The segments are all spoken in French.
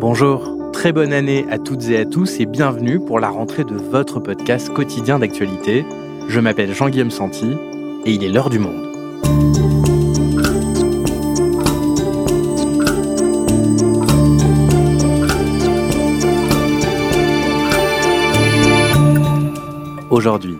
Bonjour, très bonne année à toutes et à tous et bienvenue pour la rentrée de votre podcast quotidien d'actualité. Je m'appelle Jean-Guillaume Santi et il est l'heure du monde. Aujourd'hui,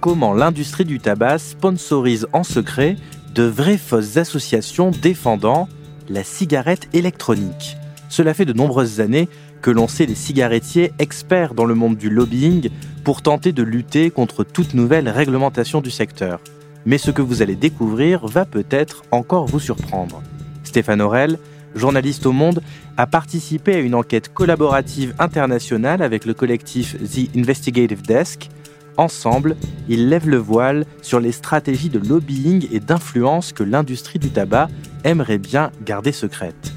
comment l'industrie du tabac sponsorise en secret de vraies fausses associations défendant la cigarette électronique? Cela fait de nombreuses années que l'on sait les cigarettiers experts dans le monde du lobbying pour tenter de lutter contre toute nouvelle réglementation du secteur. Mais ce que vous allez découvrir va peut-être encore vous surprendre. Stéphane Aurel, journaliste au Monde, a participé à une enquête collaborative internationale avec le collectif The Investigative Desk Ensemble, ils lèvent le voile sur les stratégies de lobbying et d'influence que l'industrie du tabac aimerait bien garder secrètes.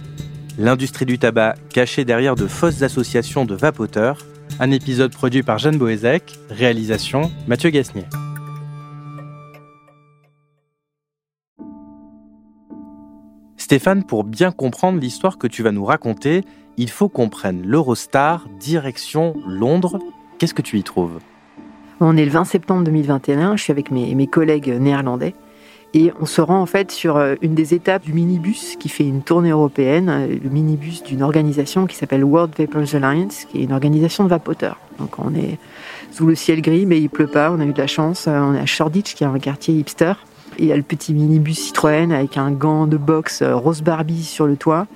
L'industrie du tabac cachée derrière de fausses associations de vapoteurs, un épisode produit par Jeanne Boézek, réalisation Mathieu Gasnier. Stéphane, pour bien comprendre l'histoire que tu vas nous raconter, il faut qu'on prenne l'Eurostar direction Londres. Qu'est-ce que tu y trouves? On est le 20 septembre 2021, je suis avec mes, collègues néerlandais et on se rend en fait sur euh, une des étapes du minibus qui fait une tournée européenne, euh, le minibus d'une organisation qui s'appelle World Vapors Alliance, qui est une organisation de vapoteurs. Donc on est sous le ciel gris, mais il pleut pas, on a eu de la chance. Euh, on est à Shoreditch, qui est un quartier hipster. Il y a le petit minibus Citroën avec un gant de boxe rose Barbie sur le toit.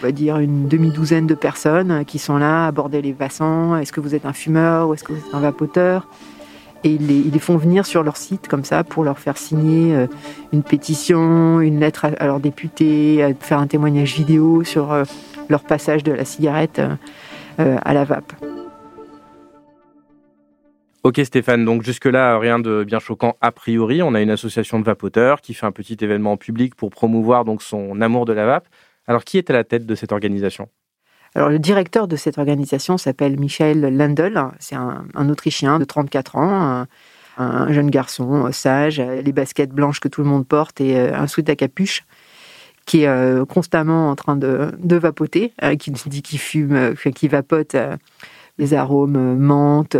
On va dire une demi-douzaine de personnes qui sont là à aborder les passants. Est-ce que vous êtes un fumeur ou est-ce que vous êtes un vapoteur? Et ils les, font venir sur leur site comme ça pour leur faire signer euh, une pétition, une lettre à, leurs députés, faire un témoignage vidéo sur euh, leur passage de la cigarette euh, à la vape. Ok Stéphane, donc jusque-là, rien de bien choquant a priori. On a une association de vapoteurs qui fait un petit événement public pour promouvoir donc son amour de la vape. Alors qui est à la tête de cette organisation? Alors, le directeur de cette organisation s'appelle Michael Landel. C'est un, Autrichien de 34 ans, un, jeune garçon euh, sage, les baskets blanches que tout le monde porte et euh, un sweat à capuche qui est euh, constamment en train de, vapoter, qui dit qu'il fume, qui vapote les arômes menthe,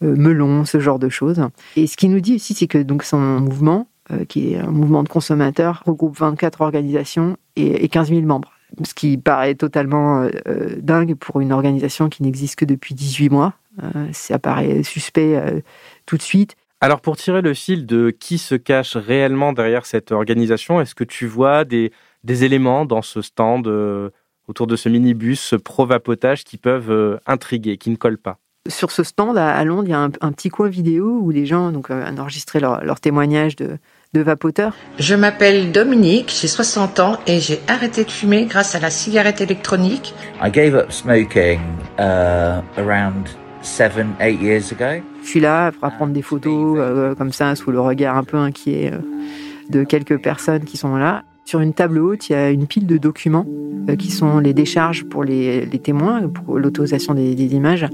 melon, ce genre de choses. Et ce qu'il nous dit aussi, c'est que donc son mouvement, qui est un mouvement de consommateurs, regroupe 24 organisations et 15 000 membres ce qui paraît totalement euh, euh, dingue pour une organisation qui n'existe que depuis 18 mois. Euh, ça paraît suspect tout de suite. Alors pour tirer le fil de qui se cache réellement derrière cette organisation, est-ce que tu vois des, des éléments dans ce stand autour de ce minibus pro-vapotage qui peuvent intriguer, qui ne collent pas? Sur ce stand à, Londres, il y a un, petit coin vidéo où les gens donc, ont enregistré leur, leur témoignage de, de vapoteurs Je m'appelle Dominique, j'ai 60 ans et j'ai arrêté de fumer grâce à la cigarette électronique. I gave up smoking uh, around seven, eight years ago. Je suis là pour prendre des photos euh, comme ça sous le regard un peu inquiet euh, de quelques personnes qui sont là. Sur une table haute, il y a une pile de documents euh, qui sont les décharges pour les, témoins, pour l'autorisation des, des, images,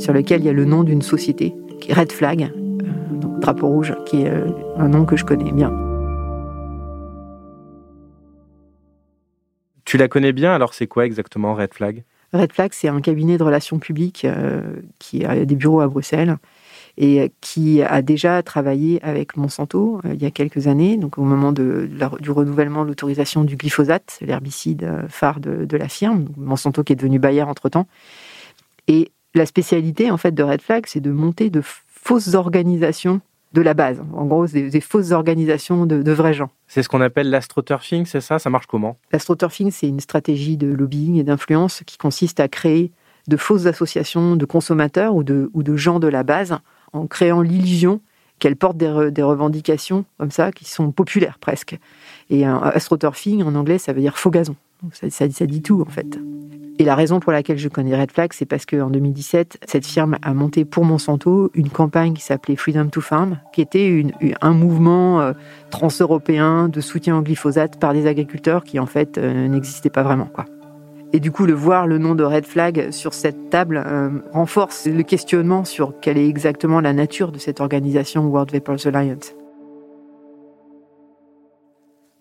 sur lesquels il y a le nom d'une société, qui est Red Flag, Drapeau Rouge, qui est euh, un nom que je connais bien. Tu la connais bien, alors c'est quoi exactement Red Flag? Red Flag, c'est un cabinet de relations publiques euh, qui a des bureaux à Bruxelles et qui a déjà travaillé avec Monsanto euh, il y a quelques années, donc au moment de, du renouvellement de l'autorisation du glyphosate, l'herbicide phare de, de, la firme, Monsanto qui est devenu Bayer entre-temps. Et la spécialité en fait de Red Flag, c'est de monter de fausses organisations de la base. En gros, des, des fausses organisations de, vrais gens. C'est ce qu'on appelle l'astroturfing, c'est ça? Ça marche comment? L'astroturfing, c'est une stratégie de lobbying et d'influence qui consiste à créer de fausses associations de consommateurs ou de, ou de gens de la base en créant l'illusion qu'elles portent des, des, revendications comme ça qui sont populaires presque. Et un astroturfing en anglais, ça veut dire faux gazon. Ça, ça, ça dit tout en fait. La raison pour laquelle je connais Red Flag, c'est parce qu'en 2017, cette firme a monté pour Monsanto une campagne qui s'appelait Freedom to Farm, qui était un mouvement euh, transeuropéen de soutien au glyphosate par des agriculteurs qui en fait euh, n'existaient pas vraiment. Et du coup, le voir le nom de Red Flag sur cette table euh, renforce le questionnement sur quelle est exactement la nature de cette organisation World Vapors Alliance.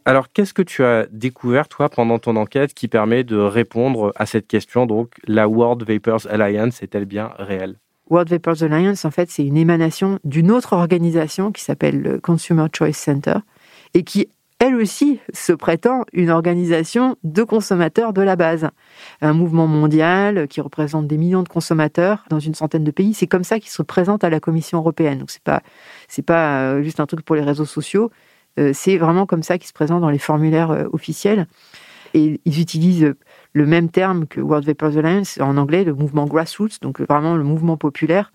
Alors, qu'est-ce que tu as découvert, toi, pendant ton enquête qui permet de répondre à cette question? Donc, la World Vapors Alliance est-elle bien réelle? World Vapors Alliance, en fait, c'est une émanation d'une autre organisation qui s'appelle le Consumer Choice Center et qui, elle aussi, se prétend une organisation de consommateurs de la base. Un mouvement mondial qui représente des millions de consommateurs dans une centaine de pays. C'est comme ça qu'ils se présentent à la Commission européenne. Donc, c'est pas, pas euh, juste un truc pour les réseaux sociaux. Euh, c'est vraiment comme ça qu'ils se présentent dans les formulaires euh, officiels. Et ils utilisent le même terme que World Vapors Alliance en anglais, le mouvement grassroots, donc vraiment le mouvement populaire,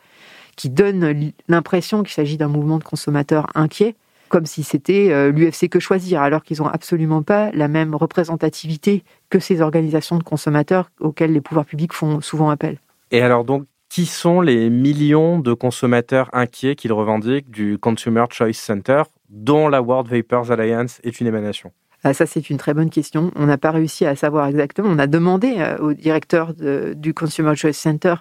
qui donne l'impression qu'il s'agit d'un mouvement de consommateurs inquiets, comme si c'était euh, l'UFC que choisir, alors qu'ils n'ont absolument pas la même représentativité que ces organisations de consommateurs auxquelles les pouvoirs publics font souvent appel. Et alors donc, qui sont les millions de consommateurs inquiets qu'ils revendiquent du Consumer Choice Center, dont la World Vapors Alliance est une émanation ah, ça, c'est une très bonne question. On n'a pas réussi à savoir exactement. On a demandé euh, au directeur du Consumer Choice Center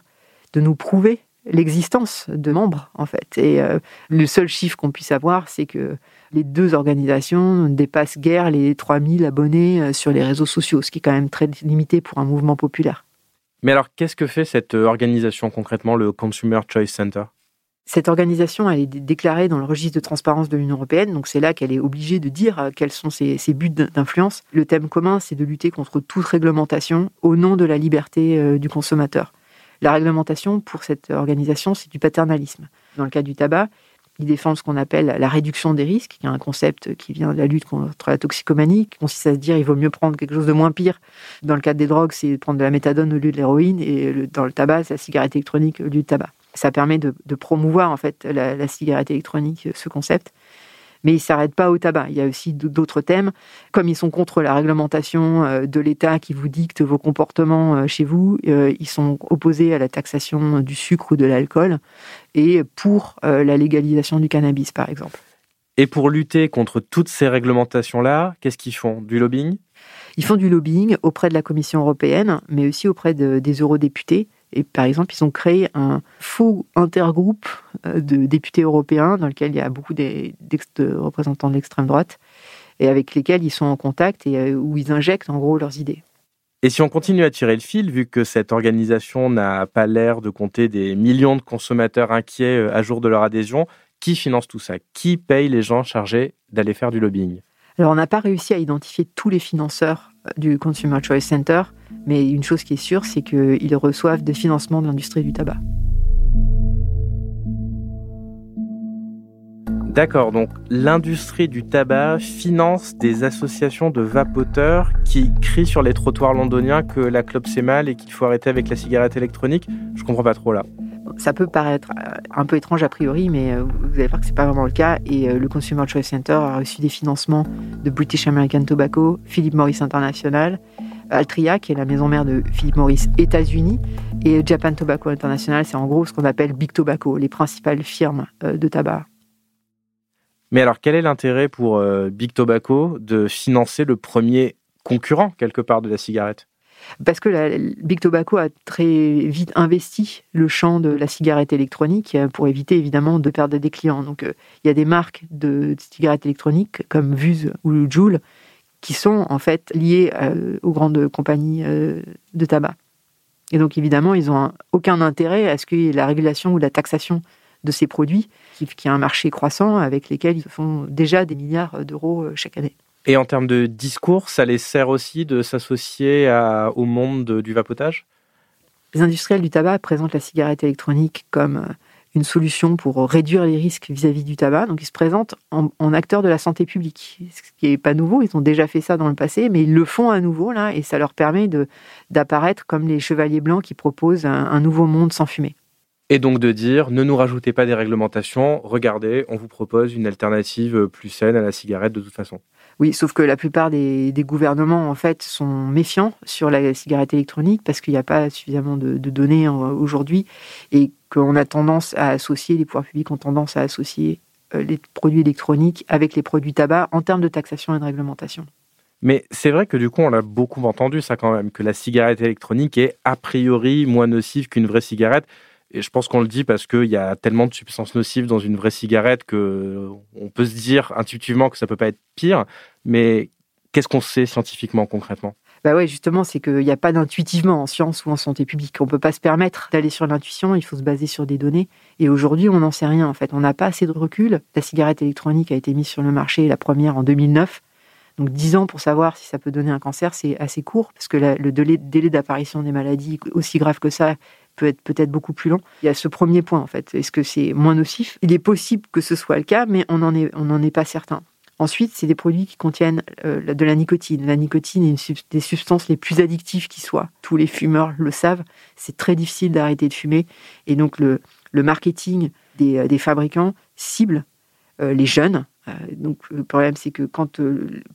de nous prouver l'existence de membres, en fait. Et euh, le seul chiffre qu'on puisse avoir, c'est que les deux organisations dépassent guère les 3000 abonnés euh, sur les réseaux sociaux, ce qui est quand même très limité pour un mouvement populaire. Mais alors, qu'est-ce que fait cette organisation concrètement, le Consumer Choice Center? Cette organisation, elle est déclarée dans le registre de transparence de l'Union européenne, donc c'est là qu'elle est obligée de dire euh, quels sont ses, buts d'influence. Le thème commun, c'est de lutter contre toute réglementation au nom de la liberté euh, du consommateur. La réglementation, pour cette organisation, c'est du paternalisme. Dans le cas du tabac, ils défendent ce qu'on appelle la réduction des risques, qui est un concept qui vient de la lutte contre la toxicomanie, qui consiste à se dire il vaut mieux prendre quelque chose de moins pire. Dans le cas des drogues, c'est prendre de la méthadone au lieu de l'héroïne, et dans le tabac, c'est la cigarette électronique au lieu du tabac ça permet de, promouvoir en fait la, cigarette électronique, ce concept. Mais ils ne s'arrêtent pas au tabac. Il y a aussi d'autres thèmes, comme ils sont contre la réglementation euh, de l'État qui vous dicte vos comportements euh, chez vous. Euh, ils sont opposés à la taxation du sucre ou de l'alcool et pour la légalisation du cannabis, par exemple. Et pour lutter contre toutes ces réglementations-là, qu'est-ce qu'ils font? Du lobbying? Ils font du lobbying auprès de la Commission européenne, mais aussi auprès des eurodéputés et par exemple, ils ont créé un faux intergroupe euh, de députés européens dans lequel il y a beaucoup de représentants de l'extrême droite et avec lesquels ils sont en contact et euh, où ils injectent en gros leurs idées. Et si on continue à tirer le fil, vu que cette organisation n'a pas l'air de compter des millions de consommateurs inquiets euh, à jour de leur adhésion, qui finance tout ça? Qui paye les gens chargés d'aller faire du lobbying? Alors on n'a pas réussi à identifier tous les financeurs du Consumer Choice Center, mais une chose qui est sûre, c'est qu'ils reçoivent des financements de l'industrie du tabac. D'accord, donc l'industrie du tabac finance des associations de vapoteurs qui crient sur les trottoirs londoniens que la clope c'est mal et qu'il faut arrêter avec la cigarette électronique. Je comprends pas trop là. Ça peut paraître euh, un peu étrange a priori, mais euh, vous allez voir que c'est pas vraiment le cas. Et euh, le Consumer Choice Center a reçu des financements de British American Tobacco, Philip Morris International, Altria, qui est la maison mère de Philip Morris États-Unis, et Japan Tobacco International, c'est en gros ce qu'on appelle Big Tobacco, les principales firmes de tabac. Mais alors, quel est l'intérêt pour Big Tobacco de financer le premier concurrent, quelque part, de la cigarette? Parce que la, Big Tobacco a très vite investi le champ de la cigarette électronique euh, pour éviter évidemment de perdre des clients. Donc il y a des marques de cigarettes électroniques comme Vuse ou Joule qui sont en fait liés euh, aux grandes compagnies euh, de tabac. Et donc évidemment, ils n'ont aucun intérêt à ce qu'il y ait la régulation ou la taxation de ces produits, qui, qui a un marché croissant avec lesquels ils font déjà des milliards d'euros euh, chaque année. Et en termes de discours, ça les sert aussi de s'associer au monde du vapotage? Les industriels du tabac présentent la cigarette électronique comme une solution pour réduire les risques vis-à-vis du tabac. Donc ils se présentent en, acteurs de la santé publique, ce qui n'est pas nouveau. Ils ont déjà fait ça dans le passé, mais ils le font à nouveau là, et ça leur permet d'apparaître comme les chevaliers blancs qui proposent un nouveau monde sans fumée. Et donc de dire, ne nous rajoutez pas des réglementations, regardez, on vous propose une alternative plus saine à la cigarette de toute façon. Oui, sauf que la plupart des, gouvernements, en fait, sont méfiants sur la cigarette électronique parce qu'il n'y a pas suffisamment de, données euh, aujourd'hui et qu'on a tendance à associer, les pouvoirs publics ont tendance à associer euh, les produits électroniques avec les produits tabac en termes de taxation et de réglementation. Mais c'est vrai que du coup, on l'a beaucoup entendu ça quand même, que la cigarette électronique est a priori moins nocive qu'une vraie cigarette. Et je pense qu'on le dit parce qu'il y a tellement de substances nocives dans une vraie cigarette que on peut se dire intuitivement que ça peut pas être pire. Mais Qu'est-ce qu'on sait scientifiquement concrètement? Bah ouais, justement, c'est qu'il n'y a pas d'intuitivement en science ou en santé publique. On ne peut pas se permettre d'aller sur l'intuition, il faut se baser sur des données. Et aujourd'hui, on n'en sait rien en fait. On n'a pas assez de recul. La cigarette électronique a été mise sur le marché, la première en 2009. Donc 10 ans pour savoir si ça peut donner un cancer, c'est assez court, parce que le délai, délai d'apparition des maladies aussi graves que ça peut être peut-être beaucoup plus long. Il y a ce premier point en fait. Est-ce que c'est moins nocif? Il est possible que ce soit le cas, mais on n'en est, est pas certain. Ensuite, c'est des produits qui contiennent euh, de la nicotine. La nicotine est une des substances les plus addictives qui soient. Tous les fumeurs le savent. C'est très difficile d'arrêter de fumer. Et donc, le, marketing des, euh, fabricants cible les jeunes. donc, le problème, c'est que quand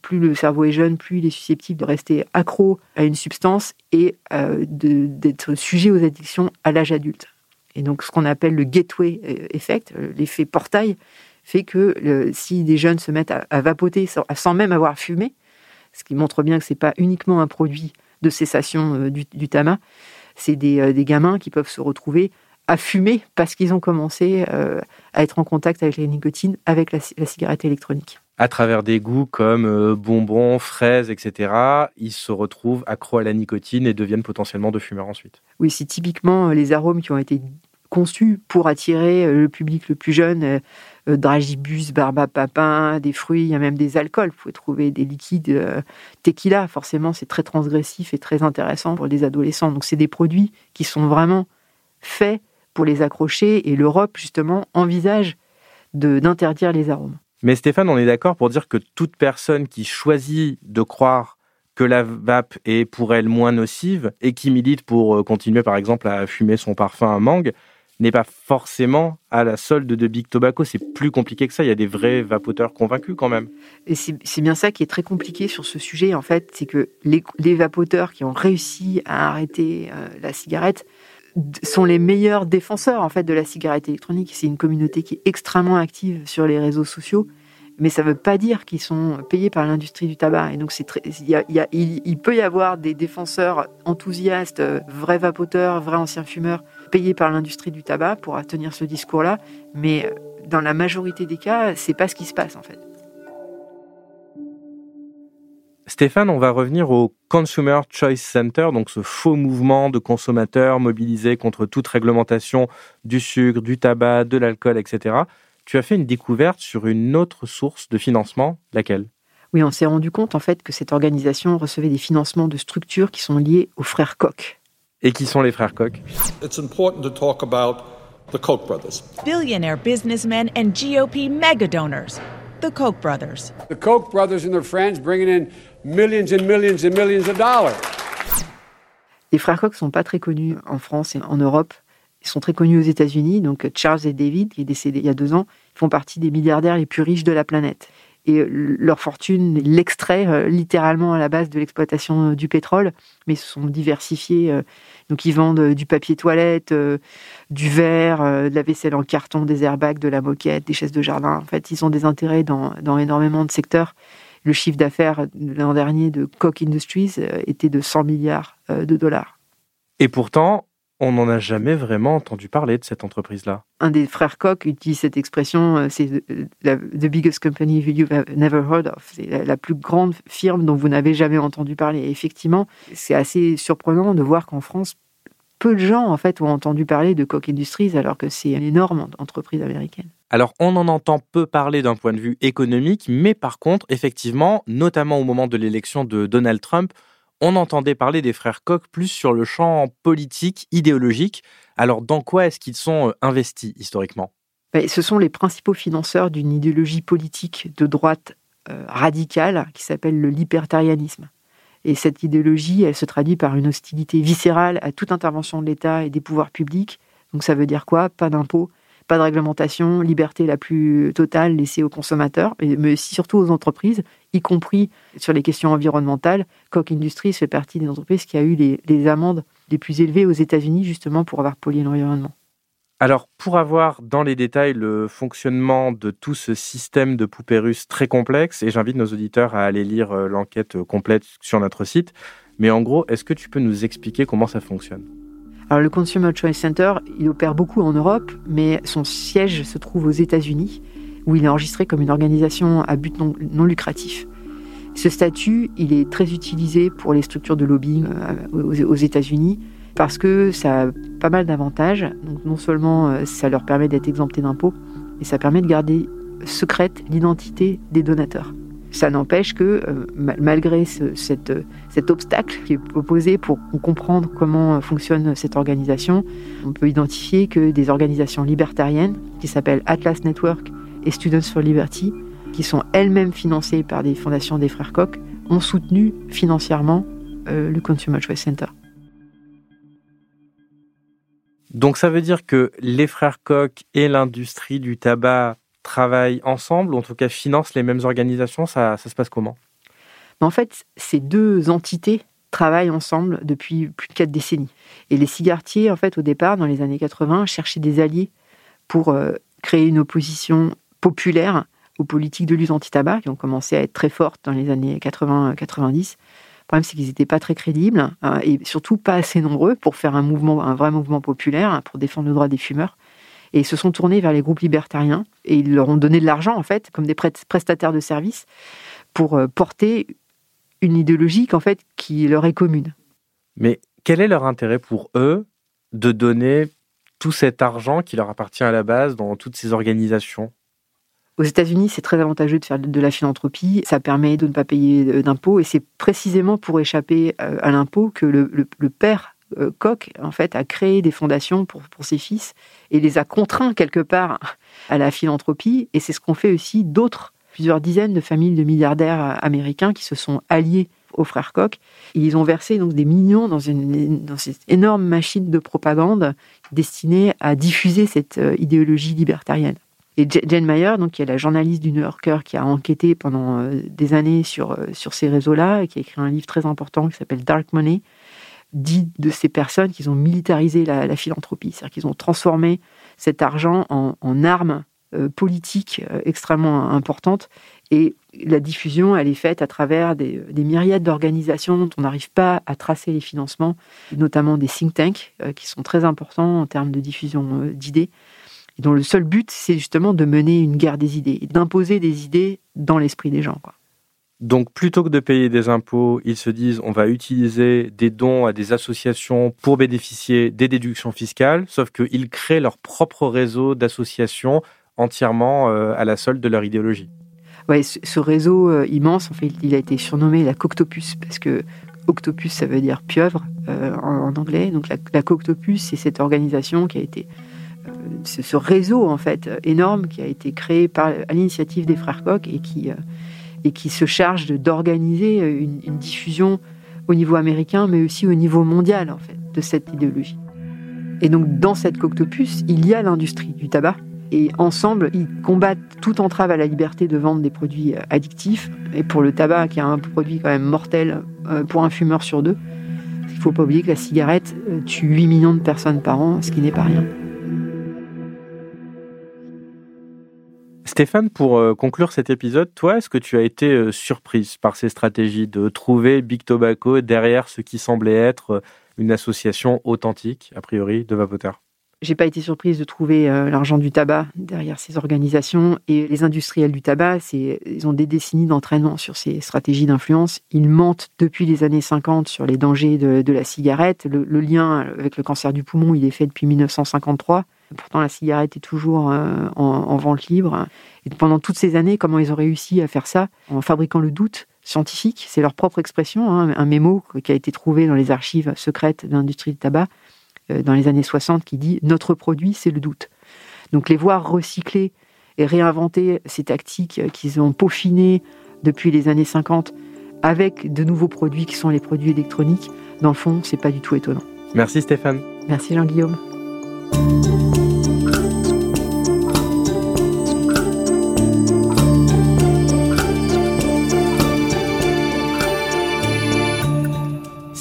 plus le cerveau est jeune, plus il est susceptible de rester accro à une substance et d'être sujet aux addictions à l'âge adulte. Et donc, ce qu'on appelle le gateway effect, l'effet portail, fait que si des jeunes se mettent à, vapoter sans, même avoir fumé, ce qui montre bien que ce n'est pas uniquement un produit de cessation euh, du, tabac, c'est euh, des, gamins qui peuvent se retrouver à fumer parce qu'ils ont commencé euh, à être en contact avec la nicotine, avec la, cigarette électronique. À travers des goûts comme bonbons, fraises, etc., ils se retrouvent accros à la nicotine et deviennent potentiellement de fumeurs ensuite. Oui, c'est typiquement les arômes qui ont été conçus pour attirer le public le plus jeune euh, dragibus, barbe papin, des fruits, il y a même des alcools. Vous pouvez trouver des liquides euh, tequila. Forcément, c'est très transgressif et très intéressant pour les adolescents. Donc, c'est des produits qui sont vraiment faits pour les accrocher et l'Europe, justement, envisage d'interdire les arômes. Mais Stéphane, on est d'accord pour dire que toute personne qui choisit de croire que la vape est pour elle moins nocive et qui milite pour euh, continuer par exemple à fumer son parfum à mangue, n'est pas forcément à la solde de Big Tobacco. C'est plus compliqué que ça. Il y a des vrais vapoteurs convaincus quand même. Et c'est bien ça qui est très compliqué sur ce sujet, en fait. C'est que les, vapoteurs qui ont réussi à arrêter euh, la cigarette sont les meilleurs défenseurs, en fait, de la cigarette électronique. C'est une communauté qui est extrêmement active sur les réseaux sociaux mais ça ne veut pas dire qu'ils sont payés par l'industrie du tabac. Et donc, très, il, peut y avoir des défenseurs enthousiastes, vrais vapoteurs, vrais anciens fumeurs, payés par l'industrie du tabac pour tenir ce discours-là, mais euh, dans la majorité des cas, c'est pas ce qui se passe en fait. Stéphane, on va revenir au Consumer Choice Center, donc ce faux mouvement de consommateurs mobilisés contre toute réglementation du sucre, du tabac, de l'alcool, etc tu as fait une découverte sur une autre source de financement, laquelle? Oui, on s'est rendu compte en fait que cette organisation recevait des financements de structures qui sont liées aux frères Koch. Et qui sont les frères Koch? It's important to talk about the Koch brothers. Billionaire businessmen and GOP mega donors. The Koch brothers. The Koch brothers and their friends bringing in millions and millions and millions of dollars. Les frères Koch sont pas très connus en France et en Europe. Ils sont très connus aux États-Unis. Donc Charles et David, qui est décédé il y a deux ans, font partie des milliardaires les plus riches de la planète. Et euh, leur fortune l'extrait euh, littéralement à la base de l'exploitation euh, du pétrole, mais se sont diversifiés. donc ils vendent du papier toilette, du verre, de la vaisselle en carton, des airbags, de la moquette, des chaises de jardin. En fait, ils ont des intérêts dans énormément de secteurs. Le chiffre d'affaires l'an dernier de Koch Industries était de 100 milliards de dollars. Et pourtant, on n'en a jamais vraiment entendu parler de cette entreprise-là. Un des frères Koch utilise cette expression, euh, c'est the biggest company you've never heard of. C'est la, plus grande firme dont vous n'avez jamais entendu parler. Et effectivement, c'est assez surprenant de voir qu'en France, peu de gens en fait ont entendu parler de Koch Industries alors que c'est une énorme entreprise américaine. Alors on en entend peu parler d'un point de vue économique, mais par contre, effectivement, notamment au moment de l'élection de Donald Trump, on entendait parler des frères Koch plus sur le champ politique, idéologique. Alors, dans quoi est-ce qu'ils sont euh, investis historiquement? Ben, Ce sont les principaux financeurs d'une idéologie politique de droite euh, radicale qui s'appelle le libertarianisme. Et cette idéologie, elle se traduit par une hostilité viscérale à toute intervention de l'État et des pouvoirs publics. Donc ça veut dire quoi? Pas d'impôts, pas de réglementation, liberté la plus totale laissée aux consommateurs, mais surtout aux entreprises, y compris sur les questions environnementales. Koch Industries fait partie des entreprises qui a eu les, amendes les plus élevées aux États-Unis justement pour avoir pollué l'environnement. Alors, pour avoir dans les détails le fonctionnement de tout ce système de poupées russes très complexe, et j'invite nos auditeurs à aller lire euh, l'enquête complète sur notre site, mais en gros, est-ce que tu peux nous expliquer comment ça fonctionne? Alors le Consumer Choice Center, il opère beaucoup en Europe, mais son siège se trouve aux États-Unis, où il est enregistré comme une organisation à but non, lucratif. Ce statut, il est très utilisé pour les structures de lobbying euh, aux États-Unis parce que ça a pas mal d'avantages. Donc non seulement euh, ça leur permet d'être exemptés d'impôts, mais ça permet de garder secrète l'identité des donateurs. Ça n'empêche que, euh, malgré cet obstacle qui est opposé pour comprendre comment fonctionne cette organisation, on peut identifier que des organisations libertariennes qui s'appellent Atlas Network et Students for Liberty, qui sont elles-mêmes financées par des fondations des frères Koch, ont soutenu financièrement euh, le Consumer Choice Center. Donc ça veut dire que les frères Koch et l'industrie du tabac travaillent ensemble, ou en tout cas financent les mêmes organisations Ça, se passe comment? En fait, ces deux entités travaillent ensemble depuis plus de quatre décennies. Et les cigarettiers, en fait, au départ, dans les années 80, cherchaient des alliés pour euh, créer une opposition populaire aux politiques de lutte anti-tabac qui ont commencé à être très fortes dans les années 80-90. Problème, c'est qu'ils n'étaient pas très crédibles euh, et surtout pas assez nombreux pour faire un mouvement, un vrai mouvement populaire hein, pour défendre le droit des fumeurs. Et ils se sont tournés vers les groupes libertariens et ils leur ont donné de l'argent, en fait, comme des prestataires de services, pour euh, porter une idéologie en fait, qui leur est commune. Mais quel est leur intérêt pour eux de donner tout cet argent qui leur appartient à la base dans toutes ces organisations? Aux États-Unis, c'est très avantageux de faire de la philanthropie. Ça permet de ne pas payer d'impôts. Et c'est précisément pour échapper euh, à l'impôt que le, père euh, Koch, en fait, a créé des fondations pour, ses fils et les a contraints quelque part à la philanthropie. Et c'est ce qu'ont fait aussi d'autres, plusieurs dizaines de familles de milliardaires américains qui se sont alliés aux frères Koch. ils ont versé donc des millions dans, cette énorme machine de propagande destinée à diffuser cette euh, idéologie libertarienne. Et Jane Mayer, donc, qui est la journaliste du New Yorker qui a enquêté pendant euh, des années sur, euh, sur ces réseaux-là, et qui a écrit un livre très important qui s'appelle Dark Money, dit de ces personnes qu'ils ont militarisé la, philanthropie, c'est-à-dire qu'ils ont transformé cet argent en, en arme euh, politique extrêmement importante. Et la diffusion, elle est faite à travers des, des myriades d'organisations dont on n'arrive pas à tracer les financements, notamment des think tanks, qui sont très importants en termes de diffusion d'idées dont le seul but, c'est justement de mener une guerre des idées, d'imposer des idées dans l'esprit des gens. Quoi. Donc plutôt que de payer des impôts, ils se disent on va utiliser des dons à des associations pour bénéficier des déductions fiscales, sauf qu'ils créent leur propre réseau d'associations entièrement euh, à la solde de leur idéologie. Ouais, ce, réseau euh, immense, en fait, il a été surnommé la Coctopus parce que Octopus, ça veut dire pieuvre euh, en, anglais. Donc la, la Coctopus, c'est cette organisation qui a été ce réseau en fait énorme qui a été créé à l'initiative des frères Koch et qui, euh, se charge d'organiser une, une, diffusion au niveau américain, mais aussi au niveau mondial en fait de cette idéologie. Et donc dans cette coctopus, il y a l'industrie du tabac. Et ensemble, ils combattent toute entrave à la liberté de vendre des produits euh, addictifs. Et pour le tabac, qui est un produit quand même mortel euh, pour un fumeur sur deux, il ne faut pas oublier que la cigarette tue 8 millions de personnes par an, ce qui n'est pas rien. Stéphane, pour euh, conclure cet épisode, toi, est-ce que tu as été euh, surprise par ces stratégies de trouver Big Tobacco derrière ce qui semblait être euh, une association authentique, a priori, de vapoteurs j'ai pas été surprise de trouver l'argent du tabac derrière ces organisations et les industriels du tabac, ils ont des décennies d'entraînement sur ces stratégies d'influence. Ils mentent depuis les années 50 sur les dangers de, la cigarette. Le, lien avec le cancer du poumon, il est fait depuis 1953. Pourtant, la cigarette est toujours euh, en, vente libre. Et pendant toutes ces années, comment ils ont réussi à faire ça? En fabriquant le doute scientifique, c'est leur propre expression, hein, un mémo qui a été trouvé dans les archives secrètes de l'industrie du tabac euh, dans les années 60 qui dit Notre produit, c'est le doute. Donc les voir recycler et réinventer ces tactiques qu'ils ont peaufinées depuis les années 50 avec de nouveaux produits qui sont les produits électroniques, dans le fond, c'est pas du tout étonnant. Merci Stéphane. Merci Jean-Guillaume.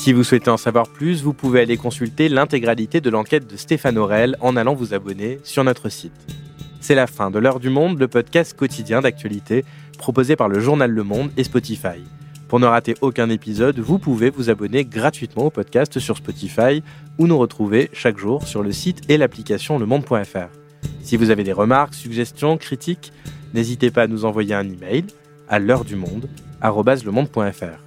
Si vous souhaitez en savoir plus, vous pouvez aller consulter l'intégralité de l'enquête de Stéphane Aurel en allant vous abonner sur notre site. C'est la fin de l'heure du monde, le podcast quotidien d'actualité proposé par le journal Le Monde et Spotify. Pour ne rater aucun épisode, vous pouvez vous abonner gratuitement au podcast sur Spotify ou nous retrouver chaque jour sur le site et l'application lemonde.fr. Si vous avez des remarques, suggestions, critiques, n'hésitez pas à nous envoyer un email à l'heure du monde lemonde.fr.